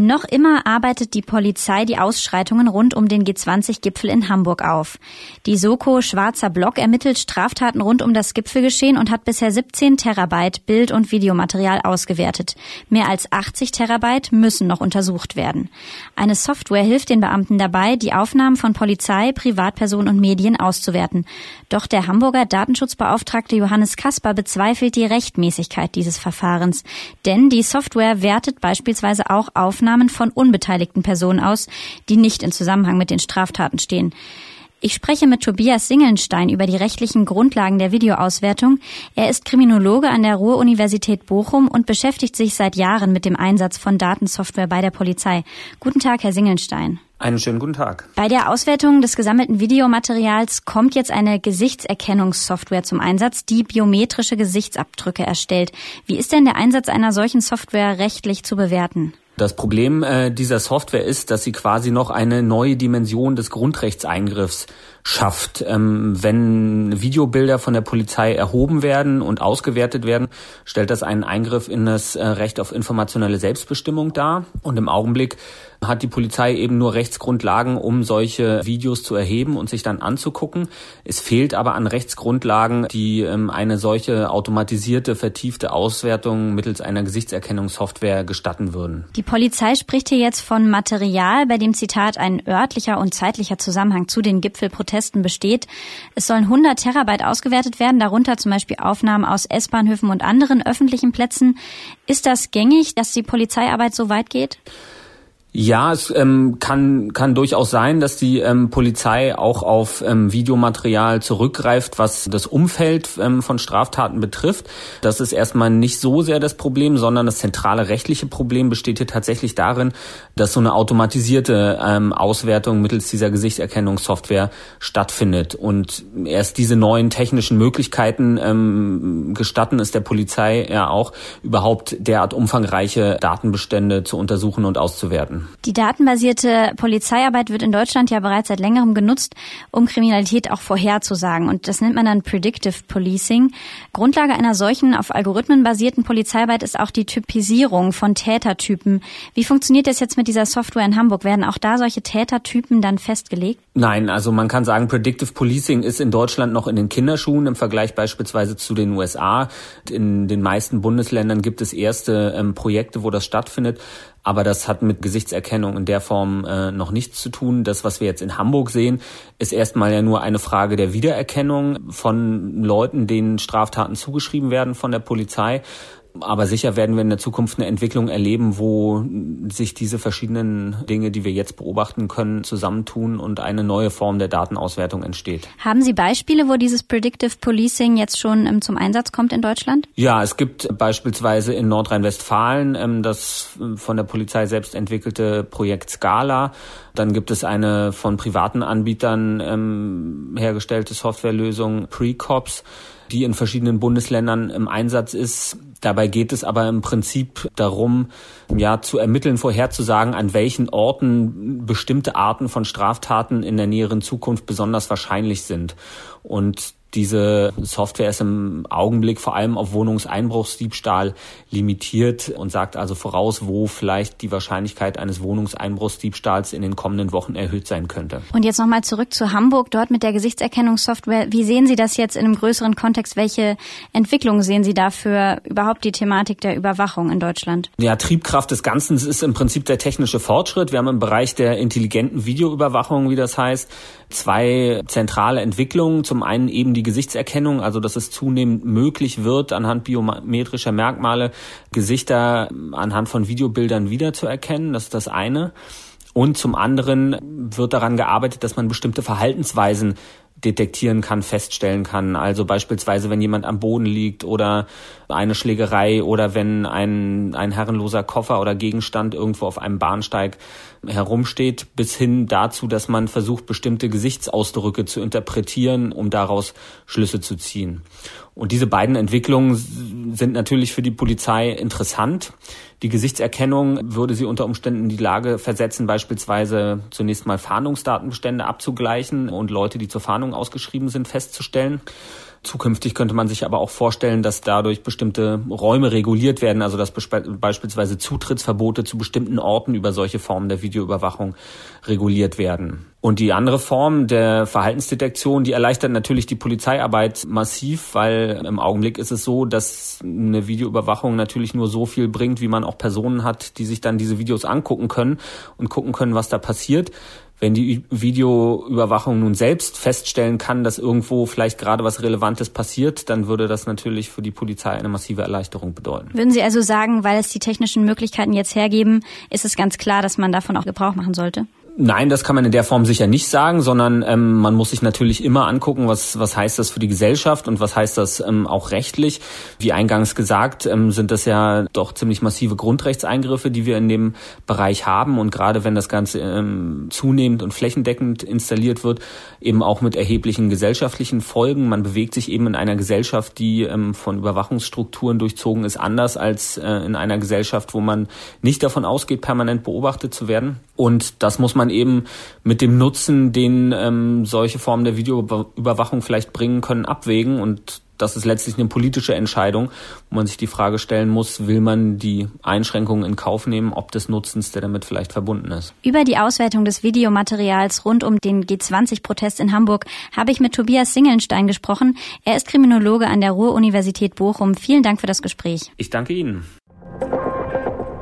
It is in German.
Noch immer arbeitet die Polizei die Ausschreitungen rund um den G20-Gipfel in Hamburg auf. Die Soko Schwarzer Block ermittelt Straftaten rund um das Gipfelgeschehen und hat bisher 17 Terabyte Bild- und Videomaterial ausgewertet. Mehr als 80 Terabyte müssen noch untersucht werden. Eine Software hilft den Beamten dabei, die Aufnahmen von Polizei, Privatpersonen und Medien auszuwerten. Doch der Hamburger Datenschutzbeauftragte Johannes Kasper bezweifelt die Rechtmäßigkeit dieses Verfahrens. Denn die Software wertet beispielsweise auch Aufnahmen Aufnahmen von unbeteiligten Personen aus, die nicht in Zusammenhang mit den Straftaten stehen. Ich spreche mit Tobias Singelnstein über die rechtlichen Grundlagen der Videoauswertung. Er ist Kriminologe an der Ruhr-Universität Bochum und beschäftigt sich seit Jahren mit dem Einsatz von Datensoftware bei der Polizei. Guten Tag, Herr Singelnstein. Einen schönen guten Tag. Bei der Auswertung des gesammelten Videomaterials kommt jetzt eine Gesichtserkennungssoftware zum Einsatz, die biometrische Gesichtsabdrücke erstellt. Wie ist denn der Einsatz einer solchen Software rechtlich zu bewerten? Das Problem äh, dieser Software ist, dass sie quasi noch eine neue Dimension des Grundrechtseingriffs schafft. Ähm, wenn Videobilder von der Polizei erhoben werden und ausgewertet werden, stellt das einen Eingriff in das äh, Recht auf informationelle Selbstbestimmung dar. Und im Augenblick hat die Polizei eben nur Rechtsgrundlagen, um solche Videos zu erheben und sich dann anzugucken. Es fehlt aber an Rechtsgrundlagen, die ähm, eine solche automatisierte, vertiefte Auswertung mittels einer Gesichtserkennungssoftware gestatten würden. Die Polizei spricht hier jetzt von Material, bei dem Zitat ein örtlicher und zeitlicher Zusammenhang zu den Gipfelprotesten besteht. Es sollen 100 Terabyte ausgewertet werden, darunter zum Beispiel Aufnahmen aus S-Bahnhöfen und anderen öffentlichen Plätzen. Ist das gängig, dass die Polizeiarbeit so weit geht? Ja, es ähm, kann, kann durchaus sein, dass die ähm, Polizei auch auf ähm, Videomaterial zurückgreift, was das Umfeld ähm, von Straftaten betrifft. Das ist erstmal nicht so sehr das Problem, sondern das zentrale rechtliche Problem besteht hier tatsächlich darin, dass so eine automatisierte ähm, Auswertung mittels dieser Gesichtserkennungssoftware stattfindet. Und erst diese neuen technischen Möglichkeiten ähm, gestatten es der Polizei ja auch, überhaupt derart umfangreiche Datenbestände zu untersuchen und auszuwerten. Die datenbasierte Polizeiarbeit wird in Deutschland ja bereits seit längerem genutzt, um Kriminalität auch vorherzusagen. Und das nennt man dann Predictive Policing. Grundlage einer solchen auf Algorithmen basierten Polizeiarbeit ist auch die Typisierung von Tätertypen. Wie funktioniert das jetzt mit dieser Software in Hamburg? Werden auch da solche Tätertypen dann festgelegt? Nein, also man kann sagen, Predictive Policing ist in Deutschland noch in den Kinderschuhen im Vergleich beispielsweise zu den USA. In den meisten Bundesländern gibt es erste ähm, Projekte, wo das stattfindet. Aber das hat mit Gesichtserkennung in der Form äh, noch nichts zu tun. Das, was wir jetzt in Hamburg sehen, ist erstmal ja nur eine Frage der Wiedererkennung von Leuten, denen Straftaten zugeschrieben werden von der Polizei. Aber sicher werden wir in der Zukunft eine Entwicklung erleben, wo sich diese verschiedenen Dinge, die wir jetzt beobachten können, zusammentun und eine neue Form der Datenauswertung entsteht. Haben Sie Beispiele, wo dieses Predictive Policing jetzt schon ähm, zum Einsatz kommt in Deutschland? Ja, es gibt beispielsweise in Nordrhein-Westfalen ähm, das von der Polizei selbst entwickelte Projekt Scala. Dann gibt es eine von privaten Anbietern ähm, hergestellte Softwarelösung Precops die in verschiedenen Bundesländern im Einsatz ist. Dabei geht es aber im Prinzip darum, ja, zu ermitteln, vorherzusagen, an welchen Orten bestimmte Arten von Straftaten in der näheren Zukunft besonders wahrscheinlich sind. Und diese Software ist im Augenblick vor allem auf Wohnungseinbruchsdiebstahl limitiert und sagt also voraus, wo vielleicht die Wahrscheinlichkeit eines Wohnungseinbruchsdiebstahls in den kommenden Wochen erhöht sein könnte. Und jetzt nochmal zurück zu Hamburg, dort mit der Gesichtserkennungssoftware. Wie sehen Sie das jetzt in einem größeren Kontext? Welche Entwicklungen sehen Sie da für überhaupt die Thematik der Überwachung in Deutschland? Ja, Triebkraft des Ganzen ist im Prinzip der technische Fortschritt. Wir haben im Bereich der intelligenten Videoüberwachung, wie das heißt, zwei zentrale Entwicklungen. Zum einen eben die Gesichtserkennung, also dass es zunehmend möglich wird, anhand biometrischer Merkmale Gesichter anhand von Videobildern wiederzuerkennen. Das ist das eine. Und zum anderen wird daran gearbeitet, dass man bestimmte Verhaltensweisen detektieren kann, feststellen kann. Also beispielsweise, wenn jemand am Boden liegt oder eine Schlägerei oder wenn ein, ein herrenloser Koffer oder Gegenstand irgendwo auf einem Bahnsteig herumsteht, bis hin dazu, dass man versucht, bestimmte Gesichtsausdrücke zu interpretieren, um daraus Schlüsse zu ziehen. Und diese beiden Entwicklungen sind natürlich für die Polizei interessant. Die Gesichtserkennung würde sie unter Umständen in die Lage versetzen, beispielsweise zunächst mal Fahndungsdatenbestände abzugleichen und Leute, die zur Fahndung ausgeschrieben sind, festzustellen. Zukünftig könnte man sich aber auch vorstellen, dass dadurch bestimmte Räume reguliert werden, also dass beispielsweise Zutrittsverbote zu bestimmten Orten über solche Formen der Videoüberwachung reguliert werden. Und die andere Form der Verhaltensdetektion, die erleichtert natürlich die Polizeiarbeit massiv, weil im Augenblick ist es so, dass eine Videoüberwachung natürlich nur so viel bringt, wie man auch Personen hat, die sich dann diese Videos angucken können und gucken können, was da passiert. Wenn die Videoüberwachung nun selbst feststellen kann, dass irgendwo vielleicht gerade was Relevantes passiert, dann würde das natürlich für die Polizei eine massive Erleichterung bedeuten. Würden Sie also sagen, weil es die technischen Möglichkeiten jetzt hergeben, ist es ganz klar, dass man davon auch Gebrauch machen sollte? Nein, das kann man in der Form sicher nicht sagen, sondern ähm, man muss sich natürlich immer angucken, was, was heißt das für die Gesellschaft und was heißt das ähm, auch rechtlich. Wie eingangs gesagt, ähm, sind das ja doch ziemlich massive Grundrechtseingriffe, die wir in dem Bereich haben. Und gerade wenn das Ganze ähm, zunehmend und flächendeckend installiert wird, eben auch mit erheblichen gesellschaftlichen Folgen. Man bewegt sich eben in einer Gesellschaft, die ähm, von Überwachungsstrukturen durchzogen ist, anders als äh, in einer Gesellschaft, wo man nicht davon ausgeht, permanent beobachtet zu werden. Und das muss man eben mit dem Nutzen, den ähm, solche Formen der Videoüberwachung vielleicht bringen können, abwägen. Und das ist letztlich eine politische Entscheidung, wo man sich die Frage stellen muss, will man die Einschränkungen in Kauf nehmen, ob des Nutzens, der damit vielleicht verbunden ist. Über die Auswertung des Videomaterials rund um den G20-Protest in Hamburg habe ich mit Tobias Singelnstein gesprochen. Er ist Kriminologe an der Ruhr-Universität Bochum. Vielen Dank für das Gespräch. Ich danke Ihnen.